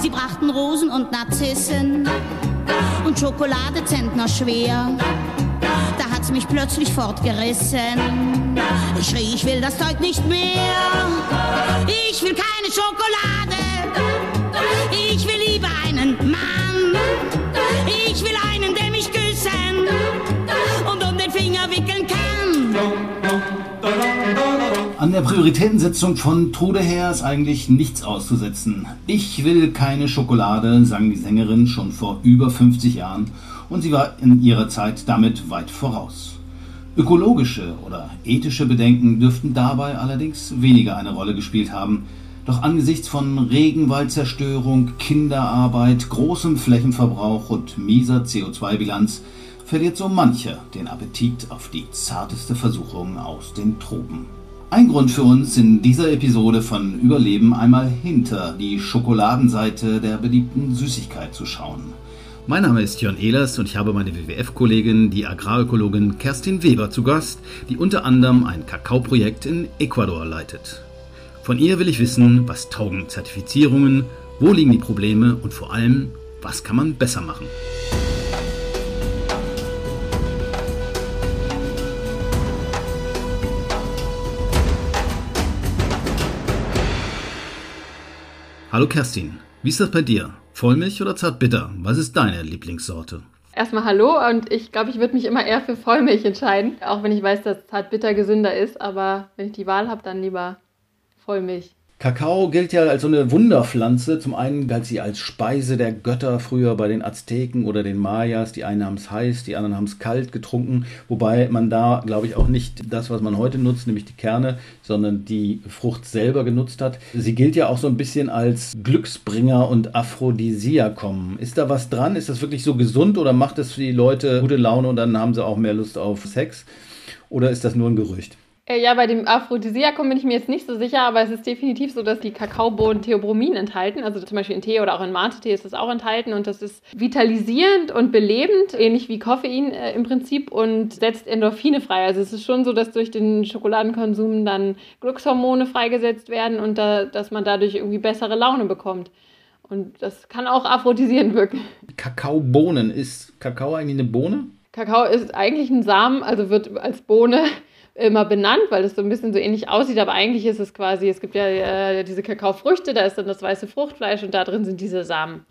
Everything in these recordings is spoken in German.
Sie brachten Rosen und Narzissen und Schokolade schwer. Da hat's mich plötzlich fortgerissen. Ich schrie, ich will das Zeug nicht mehr. Ich will keine Schokolade. Ich der Prioritätensetzung von Tode her ist eigentlich nichts auszusetzen. Ich will keine Schokolade, sang die Sängerin schon vor über 50 Jahren und sie war in ihrer Zeit damit weit voraus. Ökologische oder ethische Bedenken dürften dabei allerdings weniger eine Rolle gespielt haben. Doch angesichts von Regenwaldzerstörung, Kinderarbeit, großem Flächenverbrauch und mieser CO2-Bilanz verliert so mancher den Appetit auf die zarteste Versuchung aus den Tropen. Ein Grund für uns in dieser Episode von Überleben einmal hinter die Schokoladenseite der beliebten Süßigkeit zu schauen. Mein Name ist Jörn Ehlers und ich habe meine WWF-Kollegin, die Agrarökologin Kerstin Weber, zu Gast, die unter anderem ein Kakaoprojekt in Ecuador leitet. Von ihr will ich wissen, was taugen Zertifizierungen, wo liegen die Probleme und vor allem, was kann man besser machen. Hallo Kerstin, wie ist das bei dir? Vollmilch oder Zartbitter? Was ist deine Lieblingssorte? Erstmal hallo und ich glaube, ich würde mich immer eher für Vollmilch entscheiden, auch wenn ich weiß, dass Zartbitter gesünder ist, aber wenn ich die Wahl habe, dann lieber Vollmilch. Kakao gilt ja als so eine Wunderpflanze. Zum einen galt sie als Speise der Götter früher bei den Azteken oder den Mayas. Die einen haben es heiß, die anderen haben es kalt getrunken. Wobei man da, glaube ich, auch nicht das, was man heute nutzt, nämlich die Kerne, sondern die Frucht selber genutzt hat. Sie gilt ja auch so ein bisschen als Glücksbringer und Aphrodisiakum. Ist da was dran? Ist das wirklich so gesund oder macht es für die Leute gute Laune und dann haben sie auch mehr Lust auf Sex? Oder ist das nur ein Gerücht? Äh, ja, bei dem Aphrodisiakum bin ich mir jetzt nicht so sicher, aber es ist definitiv so, dass die Kakaobohnen Theobromin enthalten. Also zum Beispiel in Tee oder auch in Mate-Tee ist das auch enthalten und das ist vitalisierend und belebend, ähnlich wie Koffein äh, im Prinzip und setzt Endorphine frei. Also es ist schon so, dass durch den Schokoladenkonsum dann Glückshormone freigesetzt werden und da, dass man dadurch irgendwie bessere Laune bekommt. Und das kann auch aphrodisierend wirken. Kakaobohnen, ist Kakao eigentlich eine Bohne? Kakao ist eigentlich ein Samen, also wird als Bohne immer benannt, weil es so ein bisschen so ähnlich aussieht, aber eigentlich ist es quasi, es gibt ja äh, diese Kakaofrüchte, da ist dann das weiße Fruchtfleisch und da drin sind diese Samen.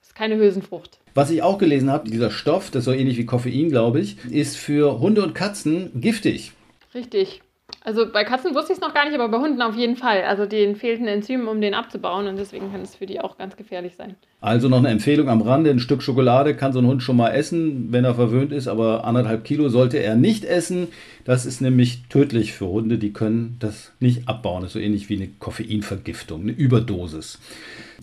Das ist keine Hülsenfrucht. Was ich auch gelesen habe, dieser Stoff, das ist so ähnlich wie Koffein, glaube ich, ist für Hunde und Katzen giftig. Richtig. Also bei Katzen wusste ich es noch gar nicht, aber bei Hunden auf jeden Fall. Also denen fehlten Enzymen, um den abzubauen und deswegen kann es für die auch ganz gefährlich sein. Also noch eine Empfehlung am Rande, ein Stück Schokolade kann so ein Hund schon mal essen, wenn er verwöhnt ist, aber anderthalb Kilo sollte er nicht essen. Das ist nämlich tödlich für Hunde, die können das nicht abbauen. Das ist so ähnlich wie eine Koffeinvergiftung, eine Überdosis.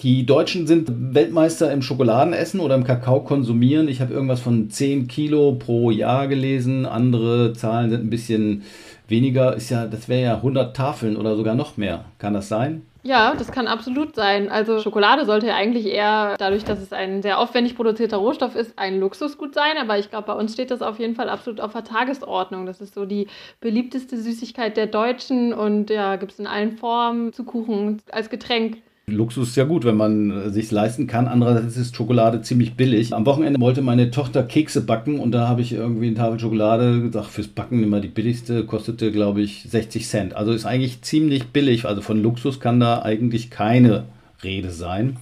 Die Deutschen sind Weltmeister im Schokoladenessen oder im Kakao konsumieren. Ich habe irgendwas von 10 Kilo pro Jahr gelesen. Andere Zahlen sind ein bisschen weniger ist ja, das wäre ja 100 Tafeln oder sogar noch mehr. Kann das sein? Ja, das kann absolut sein. Also Schokolade sollte ja eigentlich eher, dadurch, dass es ein sehr aufwendig produzierter Rohstoff ist, ein Luxusgut sein. Aber ich glaube, bei uns steht das auf jeden Fall absolut auf der Tagesordnung. Das ist so die beliebteste Süßigkeit der Deutschen und ja, gibt es in allen Formen zu Kuchen als Getränk. Luxus ist ja gut, wenn man äh, sich leisten kann. Andererseits ist Schokolade ziemlich billig. Am Wochenende wollte meine Tochter Kekse backen und da habe ich irgendwie eine Tafel Schokolade gesagt, fürs Backen immer die billigste, kostete glaube ich 60 Cent. Also ist eigentlich ziemlich billig. Also von Luxus kann da eigentlich keine Rede sein.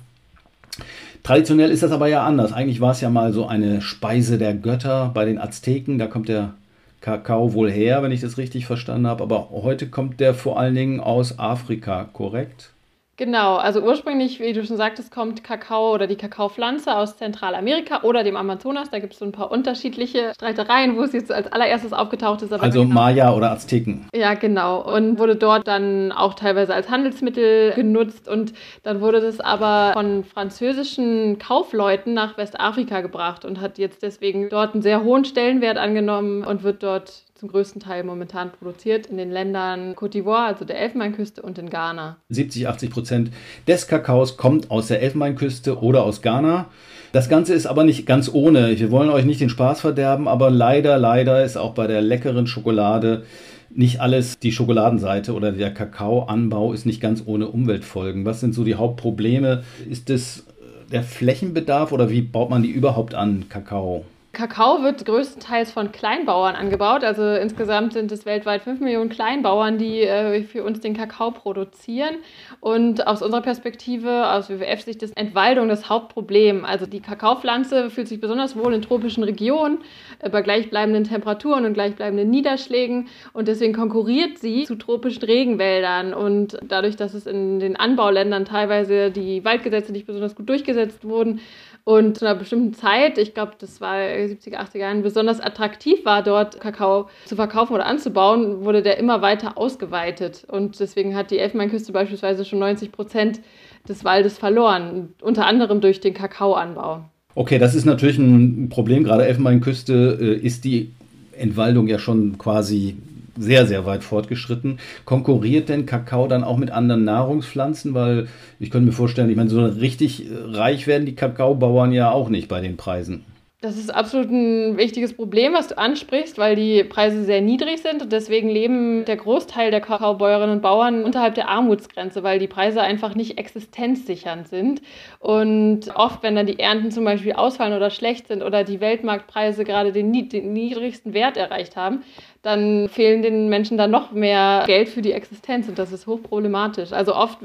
Traditionell ist das aber ja anders. Eigentlich war es ja mal so eine Speise der Götter bei den Azteken. Da kommt der Kakao wohl her, wenn ich das richtig verstanden habe. Aber heute kommt der vor allen Dingen aus Afrika, korrekt? Genau, also ursprünglich, wie du schon sagtest, kommt Kakao oder die Kakaopflanze aus Zentralamerika oder dem Amazonas. Da gibt es so ein paar unterschiedliche Streitereien, wo es jetzt als allererstes aufgetaucht ist. also genau, Maya oder Azteken. Ja, genau. Und wurde dort dann auch teilweise als Handelsmittel genutzt. Und dann wurde das aber von französischen Kaufleuten nach Westafrika gebracht und hat jetzt deswegen dort einen sehr hohen Stellenwert angenommen und wird dort zum größten Teil momentan produziert in den Ländern Côte d'Ivoire, also der Elfenbeinküste und in Ghana. 70, 80 Prozent des Kakaos kommt aus der Elfenbeinküste oder aus Ghana. Das Ganze ist aber nicht ganz ohne. Wir wollen euch nicht den Spaß verderben, aber leider, leider ist auch bei der leckeren Schokolade nicht alles die Schokoladenseite oder der Kakaoanbau ist nicht ganz ohne Umweltfolgen. Was sind so die Hauptprobleme? Ist es der Flächenbedarf oder wie baut man die überhaupt an, Kakao? Kakao wird größtenteils von Kleinbauern angebaut. Also insgesamt sind es weltweit 5 Millionen Kleinbauern, die äh, für uns den Kakao produzieren. Und aus unserer Perspektive, aus WWF-Sicht, ist Entwaldung das Hauptproblem. Also die Kakaopflanze fühlt sich besonders wohl in tropischen Regionen äh, bei gleichbleibenden Temperaturen und gleichbleibenden Niederschlägen. Und deswegen konkurriert sie zu tropischen Regenwäldern. Und dadurch, dass es in den Anbauländern teilweise die Waldgesetze nicht besonders gut durchgesetzt wurden, und zu einer bestimmten Zeit, ich glaube, das war 70er, 80er Jahren, besonders attraktiv war, dort Kakao zu verkaufen oder anzubauen, wurde der immer weiter ausgeweitet. Und deswegen hat die Elfenbeinküste beispielsweise schon 90 Prozent des Waldes verloren, unter anderem durch den Kakaoanbau. Okay, das ist natürlich ein Problem. Gerade Elfenbeinküste äh, ist die Entwaldung ja schon quasi sehr, sehr weit fortgeschritten. Konkurriert denn Kakao dann auch mit anderen Nahrungspflanzen? Weil ich könnte mir vorstellen, ich meine, so richtig äh, reich werden die Kakaobauern ja auch nicht bei den Preisen. Das ist absolut ein wichtiges Problem, was du ansprichst, weil die Preise sehr niedrig sind und deswegen leben der Großteil der Kakaobäuerinnen und Bauern unterhalb der Armutsgrenze, weil die Preise einfach nicht existenzsichernd sind. Und oft, wenn dann die Ernten zum Beispiel ausfallen oder schlecht sind oder die Weltmarktpreise gerade den, den niedrigsten Wert erreicht haben, dann fehlen den Menschen dann noch mehr Geld für die Existenz und das ist hochproblematisch. Also oft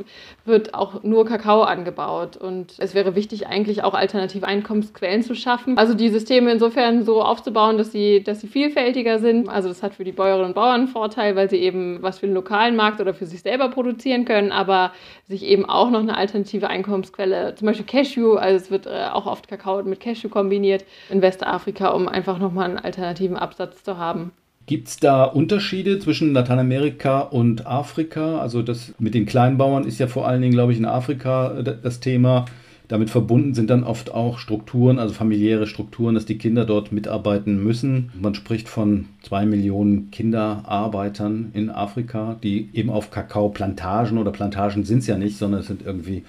wird auch nur Kakao angebaut und es wäre wichtig, eigentlich auch alternative Einkommensquellen zu schaffen. Also die Systeme insofern so aufzubauen, dass sie, dass sie vielfältiger sind. Also das hat für die Bäuerinnen und Bauern einen Vorteil, weil sie eben was für den lokalen Markt oder für sich selber produzieren können, aber sich eben auch noch eine alternative Einkommensquelle, zum Beispiel Cashew, also es wird äh, auch oft Kakao mit Cashew kombiniert in Westafrika, um einfach nochmal einen alternativen Absatz zu haben. Gibt es da Unterschiede zwischen Lateinamerika und Afrika? Also das mit den Kleinbauern ist ja vor allen Dingen, glaube ich, in Afrika äh, das Thema. Damit verbunden sind dann oft auch Strukturen, also familiäre Strukturen, dass die Kinder dort mitarbeiten müssen. Man spricht von zwei Millionen Kinderarbeitern in Afrika, die eben auf Kakaoplantagen oder Plantagen sind es ja nicht, sondern es sind irgendwie,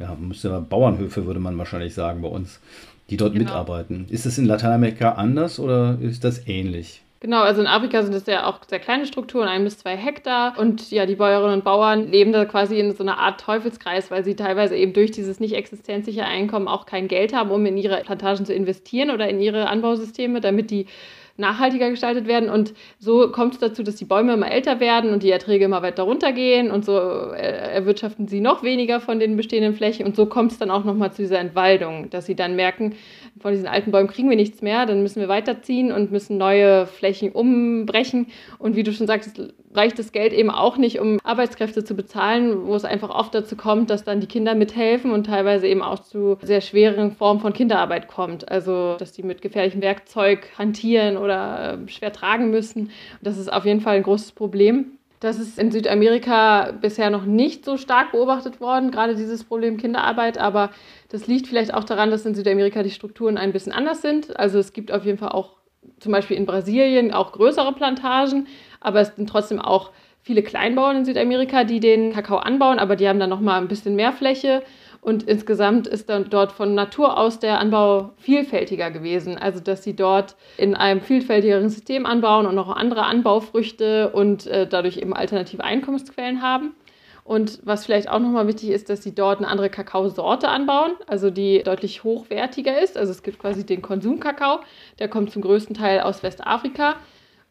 ja, müsste Bauernhöfe, würde man wahrscheinlich sagen bei uns, die dort genau. mitarbeiten. Ist es in Lateinamerika anders oder ist das ähnlich? Genau, also in Afrika sind es ja auch sehr kleine Strukturen, ein bis zwei Hektar. Und ja, die Bäuerinnen und Bauern leben da quasi in so einer Art Teufelskreis, weil sie teilweise eben durch dieses nicht existenzsichere Einkommen auch kein Geld haben, um in ihre Plantagen zu investieren oder in ihre Anbausysteme, damit die nachhaltiger gestaltet werden. Und so kommt es dazu, dass die Bäume immer älter werden und die Erträge immer weiter runtergehen. Und so äh, erwirtschaften sie noch weniger von den bestehenden Flächen. Und so kommt es dann auch nochmal zu dieser Entwaldung, dass sie dann merken, von diesen alten Bäumen kriegen wir nichts mehr, dann müssen wir weiterziehen und müssen neue Flächen umbrechen. Und wie du schon sagst, reicht das Geld eben auch nicht, um Arbeitskräfte zu bezahlen, wo es einfach oft dazu kommt, dass dann die Kinder mithelfen und teilweise eben auch zu sehr schweren Formen von Kinderarbeit kommt. Also, dass die mit gefährlichem Werkzeug hantieren oder äh, schwer tragen müssen. Das ist auf jeden Fall ein großes Problem. Das ist in Südamerika bisher noch nicht so stark beobachtet worden, gerade dieses Problem Kinderarbeit. Aber das liegt vielleicht auch daran, dass in Südamerika die Strukturen ein bisschen anders sind. Also es gibt auf jeden Fall auch zum Beispiel in Brasilien auch größere Plantagen, aber es sind trotzdem auch viele Kleinbauern in Südamerika, die den Kakao anbauen, aber die haben dann noch mal ein bisschen mehr Fläche und insgesamt ist dann dort von Natur aus der Anbau vielfältiger gewesen. Also, dass sie dort in einem vielfältigeren System anbauen und noch andere Anbaufrüchte und äh, dadurch eben alternative Einkommensquellen haben. Und was vielleicht auch nochmal wichtig ist, dass sie dort eine andere Kakaosorte anbauen, also die deutlich hochwertiger ist. Also es gibt quasi den Konsumkakao, der kommt zum größten Teil aus Westafrika.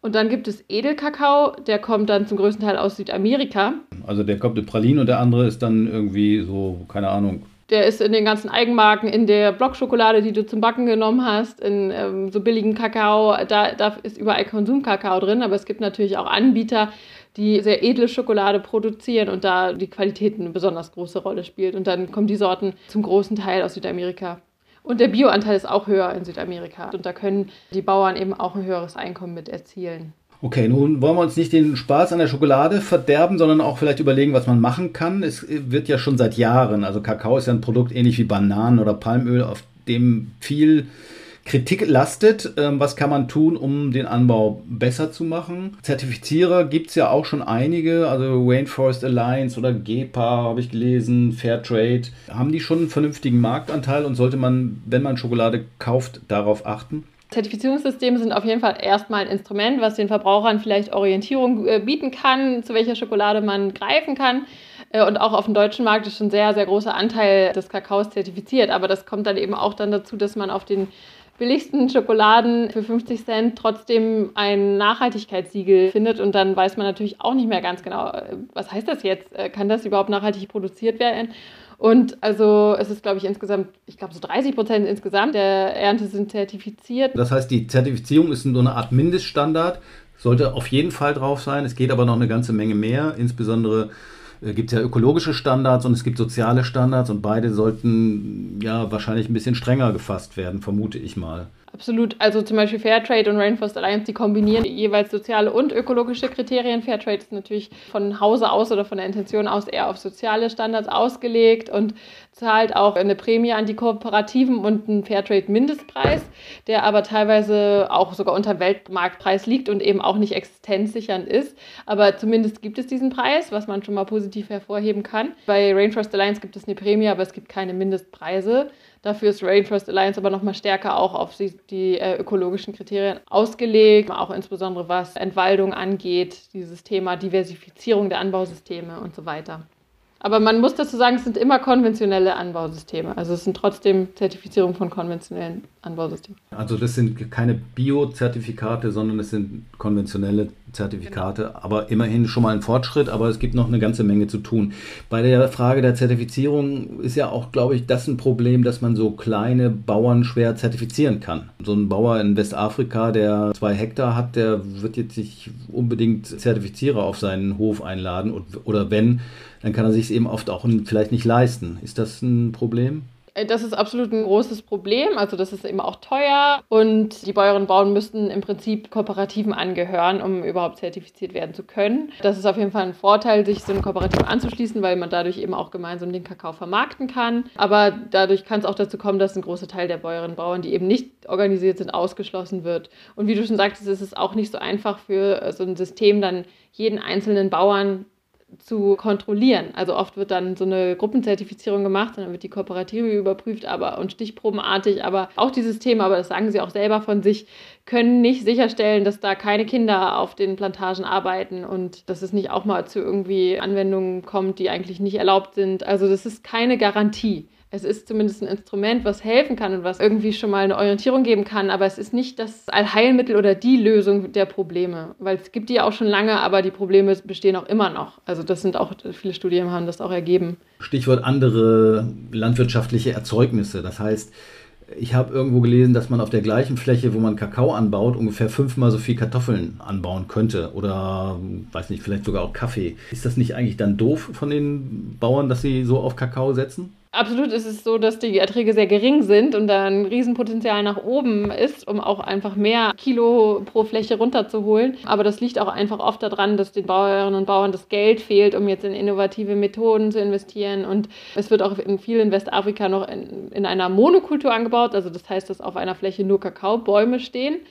Und dann gibt es Edelkakao, der kommt dann zum größten Teil aus Südamerika. Also der kommt in Pralinen und der andere ist dann irgendwie so, keine Ahnung. Der ist in den ganzen Eigenmarken, in der Blockschokolade, die du zum Backen genommen hast, in ähm, so billigen Kakao. Da, da ist überall Konsumkakao drin, aber es gibt natürlich auch Anbieter, die sehr edle Schokolade produzieren und da die Qualität eine besonders große Rolle spielt. Und dann kommen die Sorten zum großen Teil aus Südamerika. Und der Bioanteil ist auch höher in Südamerika. Und da können die Bauern eben auch ein höheres Einkommen mit erzielen. Okay, nun wollen wir uns nicht den Spaß an der Schokolade verderben, sondern auch vielleicht überlegen, was man machen kann. Es wird ja schon seit Jahren, also Kakao ist ja ein Produkt ähnlich wie Bananen oder Palmöl, auf dem viel Kritik lastet. Ähm, was kann man tun, um den Anbau besser zu machen? Zertifizierer gibt es ja auch schon einige, also Rainforest Alliance oder GEPA habe ich gelesen, Fairtrade. Haben die schon einen vernünftigen Marktanteil und sollte man, wenn man Schokolade kauft, darauf achten? Zertifizierungssysteme sind auf jeden Fall erstmal ein Instrument, was den Verbrauchern vielleicht Orientierung äh, bieten kann, zu welcher Schokolade man greifen kann. Äh, und auch auf dem deutschen Markt ist schon ein sehr, sehr großer Anteil des Kakaos zertifiziert. Aber das kommt dann eben auch dann dazu, dass man auf den billigsten Schokoladen für 50 Cent trotzdem ein Nachhaltigkeitssiegel findet. Und dann weiß man natürlich auch nicht mehr ganz genau, äh, was heißt das jetzt? Kann das überhaupt nachhaltig produziert werden? Und also es ist, glaube ich, insgesamt, ich glaube so 30 Prozent insgesamt der Ernte sind zertifiziert. Das heißt, die Zertifizierung ist so eine Art Mindeststandard, sollte auf jeden Fall drauf sein. Es geht aber noch eine ganze Menge mehr, insbesondere äh, gibt es ja ökologische Standards und es gibt soziale Standards und beide sollten ja wahrscheinlich ein bisschen strenger gefasst werden, vermute ich mal. Absolut. Also zum Beispiel Fairtrade und Rainforest Alliance, die kombinieren jeweils soziale und ökologische Kriterien. Fairtrade ist natürlich von Hause aus oder von der Intention aus eher auf soziale Standards ausgelegt und zahlt auch eine Prämie an die Kooperativen und einen Fairtrade-Mindestpreis, der aber teilweise auch sogar unter Weltmarktpreis liegt und eben auch nicht existenzsichernd ist. Aber zumindest gibt es diesen Preis, was man schon mal positiv hervorheben kann. Bei Rainforest Alliance gibt es eine Prämie, aber es gibt keine Mindestpreise. Dafür ist Rainforest Alliance aber nochmal stärker auch auf die, die äh, ökologischen Kriterien ausgelegt, auch insbesondere was Entwaldung angeht, dieses Thema Diversifizierung der Anbausysteme und so weiter. Aber man muss dazu sagen, es sind immer konventionelle Anbausysteme. Also es sind trotzdem Zertifizierungen von konventionellen Anbausystemen. Also das sind keine Bio-Zertifikate, sondern es sind konventionelle Zertifikate. Genau. Aber immerhin schon mal ein Fortschritt, aber es gibt noch eine ganze Menge zu tun. Bei der Frage der Zertifizierung ist ja auch, glaube ich, das ein Problem, dass man so kleine Bauern schwer zertifizieren kann. So ein Bauer in Westafrika, der zwei Hektar hat, der wird jetzt nicht unbedingt Zertifizierer auf seinen Hof einladen. Oder wenn, dann kann er sich es eben oft auch vielleicht nicht leisten. Ist das ein Problem? Äh, das ist absolut ein großes Problem. Also das ist eben auch teuer und die Bäuerinnen und Bauern müssten im Prinzip Kooperativen angehören, um überhaupt zertifiziert werden zu können. Das ist auf jeden Fall ein Vorteil, sich so einem Kooperativ anzuschließen, weil man dadurch eben auch gemeinsam den Kakao vermarkten kann. Aber dadurch kann es auch dazu kommen, dass ein großer Teil der Bäuerinnen und Bauern, die eben nicht organisiert sind, ausgeschlossen wird. Und wie du schon sagtest, ist es auch nicht so einfach für so ein System dann jeden einzelnen Bauern zu kontrollieren. Also oft wird dann so eine Gruppenzertifizierung gemacht und dann wird die Kooperative überprüft, aber und stichprobenartig, aber auch dieses Thema, aber das sagen sie auch selber von sich, können nicht sicherstellen, dass da keine Kinder auf den Plantagen arbeiten und dass es nicht auch mal zu irgendwie Anwendungen kommt, die eigentlich nicht erlaubt sind. Also das ist keine Garantie es ist zumindest ein Instrument, was helfen kann und was irgendwie schon mal eine Orientierung geben kann, aber es ist nicht das Allheilmittel oder die Lösung der Probleme, weil es gibt die ja auch schon lange, aber die Probleme bestehen auch immer noch. Also das sind auch, viele Studien haben das auch ergeben. Stichwort andere landwirtschaftliche Erzeugnisse. Das heißt, ich habe irgendwo gelesen, dass man auf der gleichen Fläche, wo man Kakao anbaut, ungefähr fünfmal so viel Kartoffeln anbauen könnte oder weiß nicht, vielleicht sogar auch Kaffee. Ist das nicht eigentlich dann doof von den Bauern, dass sie so auf Kakao setzen? Absolut ist es so, dass die Erträge sehr gering sind und da ein Riesenpotenzial nach oben ist, um auch einfach mehr Kilo pro Fläche runterzuholen. Aber das liegt auch einfach oft daran, dass den Bauerinnen und Bauern das Geld fehlt, um jetzt in innovative Methoden zu investieren. Und es wird auch in vielen Westafrika noch in, in einer Monokultur angebaut. Also das heißt, dass auf einer Fläche nur Kakaobäume stehen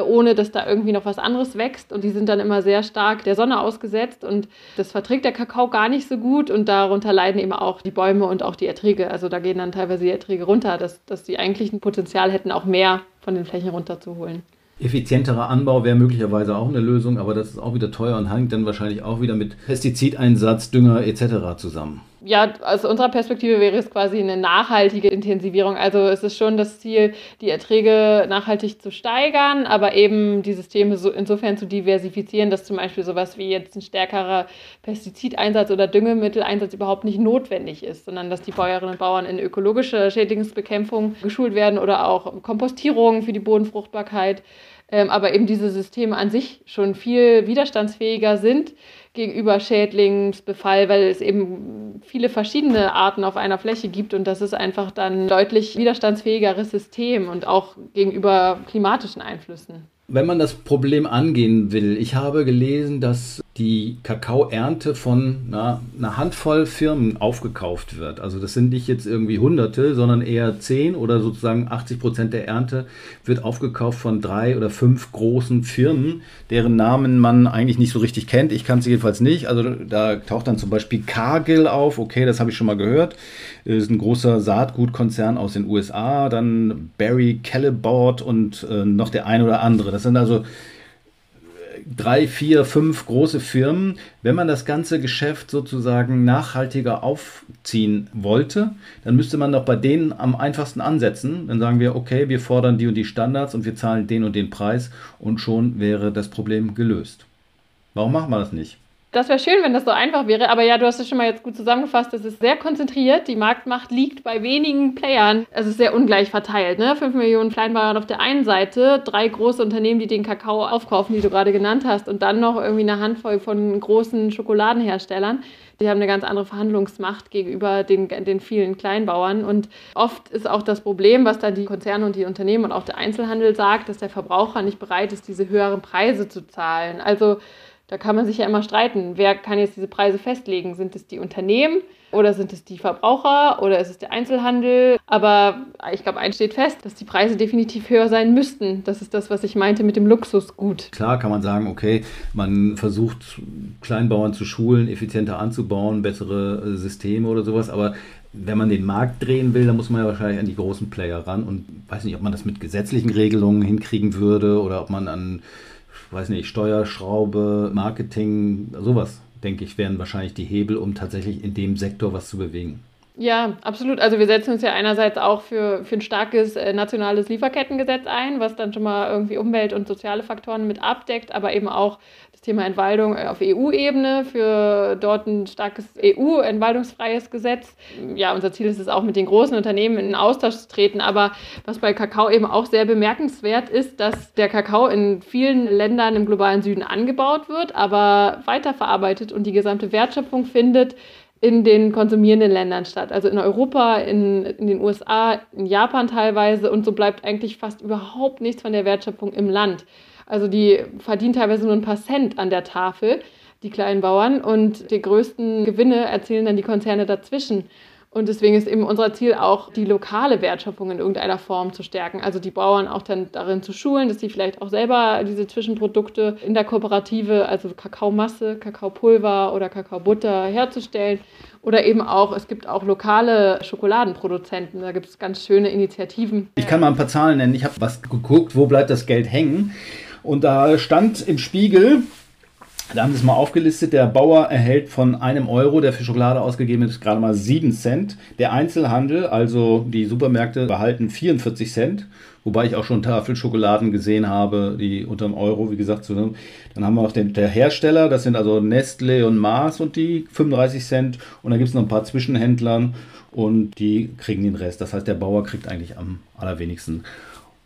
ohne dass da irgendwie noch was anderes wächst. Und die sind dann immer sehr stark der Sonne ausgesetzt und das verträgt der Kakao gar nicht so gut und darunter leiden eben auch die Bäume und auch die Erträge. Also da gehen dann teilweise die Erträge runter, dass, dass die eigentlich ein Potenzial hätten, auch mehr von den Flächen runterzuholen. Effizienterer Anbau wäre möglicherweise auch eine Lösung, aber das ist auch wieder teuer und hängt dann wahrscheinlich auch wieder mit Pestizideinsatz, Dünger etc. zusammen. Ja, aus unserer Perspektive wäre es quasi eine nachhaltige Intensivierung. Also es ist schon das Ziel, die Erträge nachhaltig zu steigern, aber eben die Systeme so insofern zu diversifizieren, dass zum Beispiel sowas wie jetzt ein stärkerer Pestizideinsatz oder Düngemitteleinsatz überhaupt nicht notwendig ist, sondern dass die Bäuerinnen und Bauern in ökologische Schädlingsbekämpfung geschult werden oder auch Kompostierung für die Bodenfruchtbarkeit ähm, aber eben diese Systeme an sich schon viel widerstandsfähiger sind gegenüber Schädlingsbefall, weil es eben viele verschiedene Arten auf einer Fläche gibt und das ist einfach dann deutlich widerstandsfähigeres System und auch gegenüber klimatischen Einflüssen. Wenn man das Problem angehen will, ich habe gelesen, dass die Kakaoernte von na, einer Handvoll Firmen aufgekauft wird. Also das sind nicht jetzt irgendwie Hunderte, sondern eher zehn oder sozusagen 80 Prozent der Ernte wird aufgekauft von drei oder fünf großen Firmen, deren Namen man eigentlich nicht so richtig kennt. Ich kann sie jedenfalls nicht. Also da taucht dann zum Beispiel Cargill auf. Okay, das habe ich schon mal gehört. Das ist ein großer Saatgutkonzern aus den USA. Dann Barry Callebaut und äh, noch der ein oder andere. Das sind also drei, vier, fünf große Firmen, wenn man das ganze Geschäft sozusagen nachhaltiger aufziehen wollte, dann müsste man doch bei denen am einfachsten ansetzen. Dann sagen wir, okay, wir fordern die und die Standards und wir zahlen den und den Preis und schon wäre das Problem gelöst. Warum machen wir das nicht? Das wäre schön, wenn das so einfach wäre, aber ja, du hast es schon mal jetzt gut zusammengefasst. Es ist sehr konzentriert. Die Marktmacht liegt bei wenigen Playern. Es ist sehr ungleich verteilt. Ne? Fünf Millionen Kleinbauern auf der einen Seite, drei große Unternehmen, die den Kakao aufkaufen, die du gerade genannt hast, und dann noch irgendwie eine Handvoll von großen Schokoladenherstellern. Die haben eine ganz andere Verhandlungsmacht gegenüber den, den vielen Kleinbauern. Und oft ist auch das Problem, was dann die Konzerne und die Unternehmen und auch der Einzelhandel sagt, dass der Verbraucher nicht bereit ist, diese höheren Preise zu zahlen. Also da kann man sich ja immer streiten. Wer kann jetzt diese Preise festlegen? Sind es die Unternehmen oder sind es die Verbraucher oder ist es der Einzelhandel? Aber ich glaube, eins steht fest, dass die Preise definitiv höher sein müssten. Das ist das, was ich meinte mit dem Luxusgut. Klar kann man sagen, okay, man versucht Kleinbauern zu schulen, effizienter anzubauen, bessere äh, Systeme oder sowas, aber wenn man den Markt drehen will, dann muss man ja wahrscheinlich an die großen Player ran und weiß nicht, ob man das mit gesetzlichen Regelungen hinkriegen würde oder ob man an weiß nicht, Steuerschraube, Marketing, sowas, denke ich, wären wahrscheinlich die Hebel, um tatsächlich in dem Sektor was zu bewegen. Ja, absolut. Also wir setzen uns ja einerseits auch für, für ein starkes äh, nationales Lieferkettengesetz ein, was dann schon mal irgendwie Umwelt- und soziale Faktoren mit abdeckt, aber eben auch Thema Entwaldung äh, auf EU-Ebene, für dort ein starkes EU-entwaldungsfreies Gesetz. Ja, unser Ziel ist es auch, mit den großen Unternehmen in Austausch zu treten. Aber was bei Kakao eben auch sehr bemerkenswert ist, dass der Kakao in vielen Ländern im globalen Süden angebaut wird, aber weiterverarbeitet und die gesamte Wertschöpfung findet in den konsumierenden Ländern statt. Also in Europa, in, in den USA, in Japan teilweise. Und so bleibt eigentlich fast überhaupt nichts von der Wertschöpfung im Land. Also die verdienen teilweise nur ein paar Cent an der Tafel, die kleinen Bauern. Und die größten Gewinne erzielen dann die Konzerne dazwischen. Und deswegen ist eben unser Ziel auch, die lokale Wertschöpfung in irgendeiner Form zu stärken. Also die Bauern auch dann darin zu schulen, dass sie vielleicht auch selber diese Zwischenprodukte in der Kooperative, also Kakaomasse, Kakaopulver oder Kakaobutter herzustellen. Oder eben auch, es gibt auch lokale Schokoladenproduzenten. Da gibt es ganz schöne Initiativen. Ich kann mal ein paar Zahlen nennen. Ich habe was geguckt, wo bleibt das Geld hängen? Und da stand im Spiegel, da haben sie es mal aufgelistet, der Bauer erhält von einem Euro, der für Schokolade ausgegeben ist, gerade mal 7 Cent. Der Einzelhandel, also die Supermärkte, behalten 44 Cent. Wobei ich auch schon Tafelschokoladen gesehen habe, die unter einem Euro, wie gesagt, so, dann haben wir noch den der Hersteller, das sind also Nestle und Mars und die 35 Cent. Und dann gibt es noch ein paar Zwischenhändler und die kriegen den Rest. Das heißt, der Bauer kriegt eigentlich am allerwenigsten.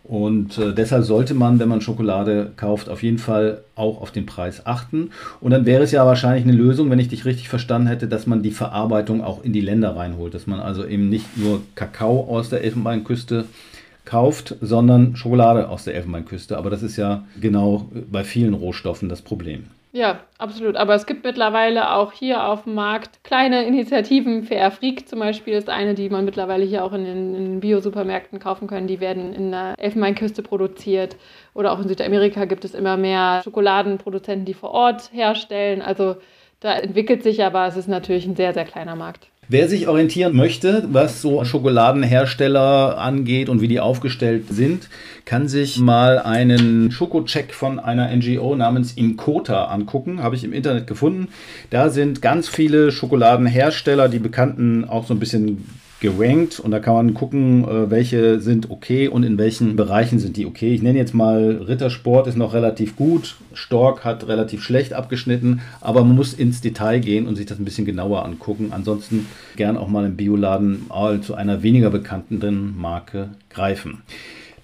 Und äh, deshalb sollte man, wenn man Schokolade kauft, auf jeden Fall auch auf den Preis achten. Und dann wäre es ja wahrscheinlich eine Lösung, wenn ich dich richtig verstanden hätte, dass man die Verarbeitung auch in die Länder reinholt. Dass man also eben nicht nur Kakao aus der Elfenbeinküste kauft, sondern Schokolade aus der Elfenbeinküste. Aber das ist ja genau bei vielen Rohstoffen das Problem. Ja, absolut. Aber es gibt mittlerweile auch hier auf dem Markt kleine Initiativen. Fair Freak zum Beispiel ist eine, die man mittlerweile hier auch in den, den Bio-Supermärkten kaufen kann. Die werden in der Elfenbeinküste produziert. Oder auch in Südamerika gibt es immer mehr Schokoladenproduzenten, die vor Ort herstellen. Also da entwickelt sich aber, es ist natürlich ein sehr, sehr kleiner Markt. Wer sich orientieren möchte, was so Schokoladenhersteller angeht und wie die aufgestellt sind, kann sich mal einen Schokocheck von einer NGO namens Inkota angucken. Habe ich im Internet gefunden. Da sind ganz viele Schokoladenhersteller, die bekannten auch so ein bisschen gerankt und da kann man gucken, äh, welche sind okay und in welchen Bereichen sind die okay. Ich nenne jetzt mal Rittersport ist noch relativ gut, Stork hat relativ schlecht abgeschnitten, aber man muss ins Detail gehen und sich das ein bisschen genauer angucken. Ansonsten gern auch mal im Bioladen zu einer weniger bekannten Marke greifen.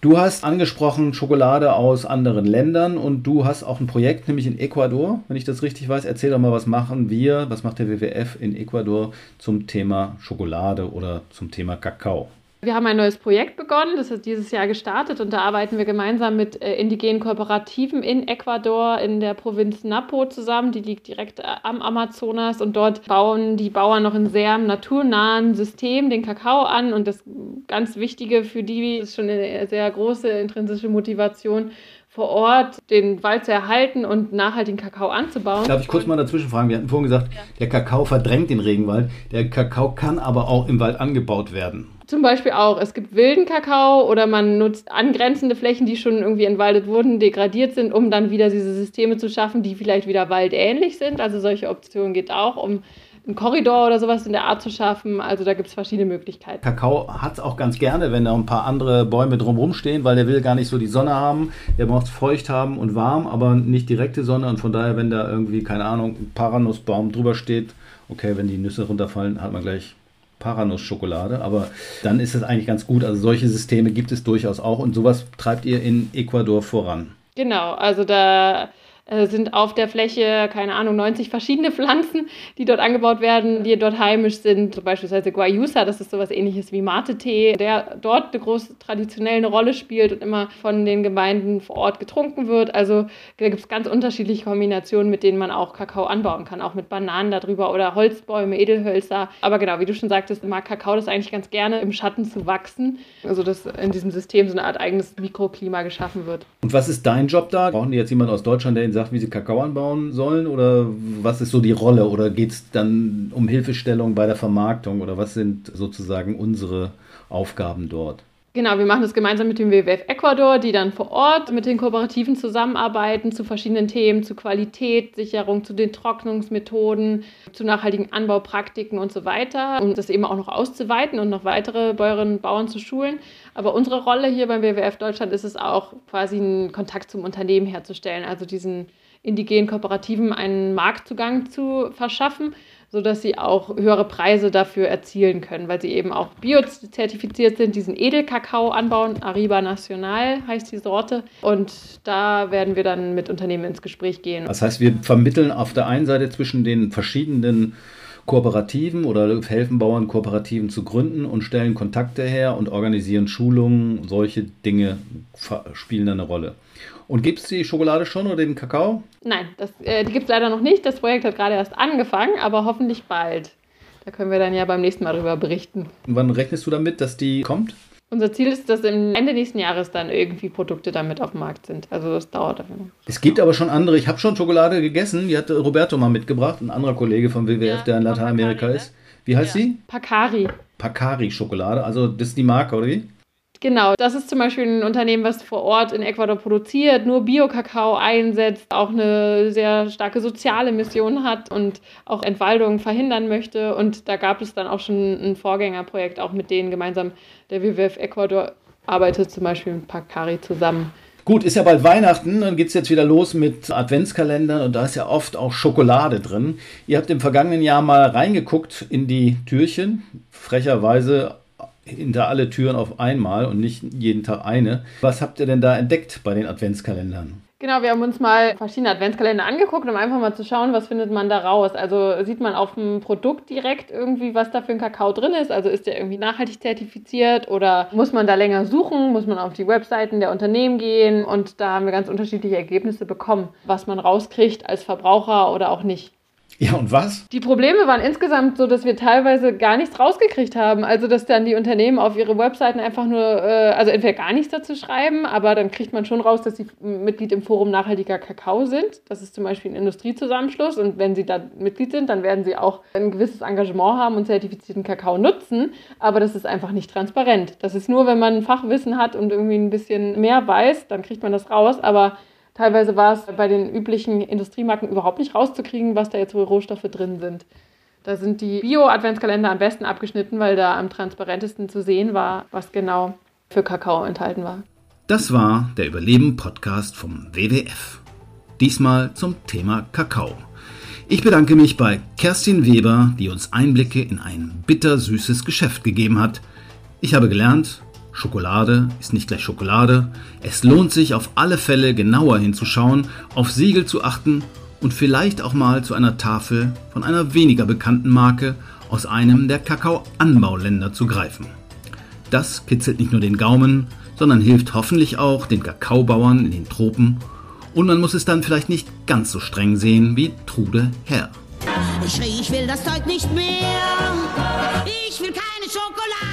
Du hast angesprochen Schokolade aus anderen Ländern und du hast auch ein Projekt, nämlich in Ecuador, wenn ich das richtig weiß. Erzähl doch mal, was machen wir, was macht der WWF in Ecuador zum Thema Schokolade oder zum Thema Kakao? Wir haben ein neues Projekt begonnen, das ist dieses Jahr gestartet und da arbeiten wir gemeinsam mit äh, indigenen Kooperativen in Ecuador in der Provinz Napo zusammen. Die liegt direkt äh, am Amazonas und dort bauen die Bauern noch in sehr naturnahen System den Kakao an und das ganz Wichtige für die ist schon eine sehr große intrinsische Motivation, vor Ort den Wald zu erhalten und nachhaltigen Kakao anzubauen. Darf ich kurz mal dazwischen fragen? Wir hatten vorhin gesagt, ja. der Kakao verdrängt den Regenwald. Der Kakao kann aber auch im Wald angebaut werden. Zum Beispiel auch. Es gibt wilden Kakao oder man nutzt angrenzende Flächen, die schon irgendwie entwaldet wurden, degradiert sind, um dann wieder diese Systeme zu schaffen, die vielleicht wieder waldähnlich sind. Also solche Optionen geht auch, um einen Korridor oder sowas in der Art zu schaffen. Also da gibt es verschiedene Möglichkeiten. Kakao hat es auch ganz gerne, wenn da ein paar andere Bäume drumherum stehen, weil der will gar nicht so die Sonne haben. Der braucht feucht haben und warm, aber nicht direkte Sonne. Und von daher, wenn da irgendwie, keine Ahnung, ein Paranussbaum drüber steht, okay, wenn die Nüsse runterfallen, hat man gleich Paranuss-Schokolade, aber dann ist es eigentlich ganz gut. Also solche Systeme gibt es durchaus auch und sowas treibt ihr in Ecuador voran. Genau, also da sind auf der Fläche, keine Ahnung, 90 verschiedene Pflanzen, die dort angebaut werden, die dort heimisch sind. Beispielsweise Guayusa, das ist sowas ähnliches wie Mate-Tee, der dort eine große traditionelle Rolle spielt und immer von den Gemeinden vor Ort getrunken wird. Also da gibt es ganz unterschiedliche Kombinationen, mit denen man auch Kakao anbauen kann, auch mit Bananen darüber oder Holzbäume, Edelhölzer. Aber genau, wie du schon sagtest, mag Kakao das eigentlich ganz gerne im Schatten zu wachsen, also dass in diesem System so eine Art eigenes Mikroklima geschaffen wird. Und was ist dein Job da? Brauchen die jetzt jemand aus Deutschland, der Ihnen sagt, wie sie Kakao anbauen sollen? Oder was ist so die Rolle? Oder geht es dann um Hilfestellung bei der Vermarktung? Oder was sind sozusagen unsere Aufgaben dort? Genau, wir machen das gemeinsam mit dem WWF Ecuador, die dann vor Ort mit den Kooperativen zusammenarbeiten zu verschiedenen Themen, zu Qualitätssicherung, zu den Trocknungsmethoden, zu nachhaltigen Anbaupraktiken und so weiter, um das eben auch noch auszuweiten und noch weitere Bäuerinnen und Bauern zu schulen. Aber unsere Rolle hier beim WWF Deutschland ist es auch, quasi einen Kontakt zum Unternehmen herzustellen, also diesen indigenen Kooperativen einen Marktzugang zu verschaffen sodass sie auch höhere Preise dafür erzielen können, weil sie eben auch biozertifiziert sind, diesen Edelkakao anbauen. Arriba Nacional heißt die Sorte. Und da werden wir dann mit Unternehmen ins Gespräch gehen. Das heißt, wir vermitteln auf der einen Seite zwischen den verschiedenen Kooperativen oder helfen Bauern, Kooperativen zu gründen und stellen Kontakte her und organisieren Schulungen. Solche Dinge spielen eine Rolle. Und gibt es die Schokolade schon oder den Kakao? Nein, das, äh, die gibt es leider noch nicht. Das Projekt hat gerade erst angefangen, aber hoffentlich bald. Da können wir dann ja beim nächsten Mal darüber berichten. Und wann rechnest du damit, dass die kommt? Unser Ziel ist, dass im Ende nächsten Jahres dann irgendwie Produkte damit auf dem Markt sind. Also das dauert noch. Es gibt aber schon andere. Ich habe schon Schokolade gegessen. Die hat Roberto mal mitgebracht, ein anderer Kollege vom WWF, ja, der in Lateinamerika Pacari, ist. Wie heißt ja. sie? Pacari. Pacari Schokolade. Also das ist die Marke, oder wie? Genau, das ist zum Beispiel ein Unternehmen, was vor Ort in Ecuador produziert, nur Bio-Kakao einsetzt, auch eine sehr starke soziale Mission hat und auch Entwaldung verhindern möchte. Und da gab es dann auch schon ein Vorgängerprojekt, auch mit denen gemeinsam der WWF Ecuador arbeitet, zum Beispiel mit Pacari zusammen. Gut, ist ja bald Weihnachten, dann geht es jetzt wieder los mit Adventskalendern und da ist ja oft auch Schokolade drin. Ihr habt im vergangenen Jahr mal reingeguckt in die Türchen, frecherweise hinter alle Türen auf einmal und nicht jeden Tag eine. Was habt ihr denn da entdeckt bei den Adventskalendern? Genau, wir haben uns mal verschiedene Adventskalender angeguckt, um einfach mal zu schauen, was findet man da raus. Also sieht man auf dem Produkt direkt irgendwie, was da für ein Kakao drin ist. Also ist der irgendwie nachhaltig zertifiziert oder muss man da länger suchen? Muss man auf die Webseiten der Unternehmen gehen? Und da haben wir ganz unterschiedliche Ergebnisse bekommen, was man rauskriegt als Verbraucher oder auch nicht. Ja, und was? Die Probleme waren insgesamt so, dass wir teilweise gar nichts rausgekriegt haben. Also, dass dann die Unternehmen auf ihre Webseiten einfach nur, äh, also entweder gar nichts dazu schreiben, aber dann kriegt man schon raus, dass sie Mitglied im Forum Nachhaltiger Kakao sind. Das ist zum Beispiel ein Industriezusammenschluss. Und wenn sie da Mitglied sind, dann werden sie auch ein gewisses Engagement haben und zertifizierten Kakao nutzen. Aber das ist einfach nicht transparent. Das ist nur, wenn man Fachwissen hat und irgendwie ein bisschen mehr weiß, dann kriegt man das raus. Aber Teilweise war es bei den üblichen Industriemarken überhaupt nicht rauszukriegen, was da jetzt wohl Rohstoffe drin sind. Da sind die Bio-Adventskalender am besten abgeschnitten, weil da am transparentesten zu sehen war, was genau für Kakao enthalten war. Das war der Überleben-Podcast vom WWF. Diesmal zum Thema Kakao. Ich bedanke mich bei Kerstin Weber, die uns Einblicke in ein bittersüßes Geschäft gegeben hat. Ich habe gelernt, Schokolade ist nicht gleich Schokolade. Es lohnt sich auf alle Fälle genauer hinzuschauen, auf Siegel zu achten und vielleicht auch mal zu einer Tafel von einer weniger bekannten Marke aus einem der Kakaoanbauländer zu greifen. Das kitzelt nicht nur den Gaumen, sondern hilft hoffentlich auch den Kakaobauern in den Tropen. Und man muss es dann vielleicht nicht ganz so streng sehen wie Trude Herr. Ich schrie, ich will das Zeug nicht mehr. Ich will keine Schokolade.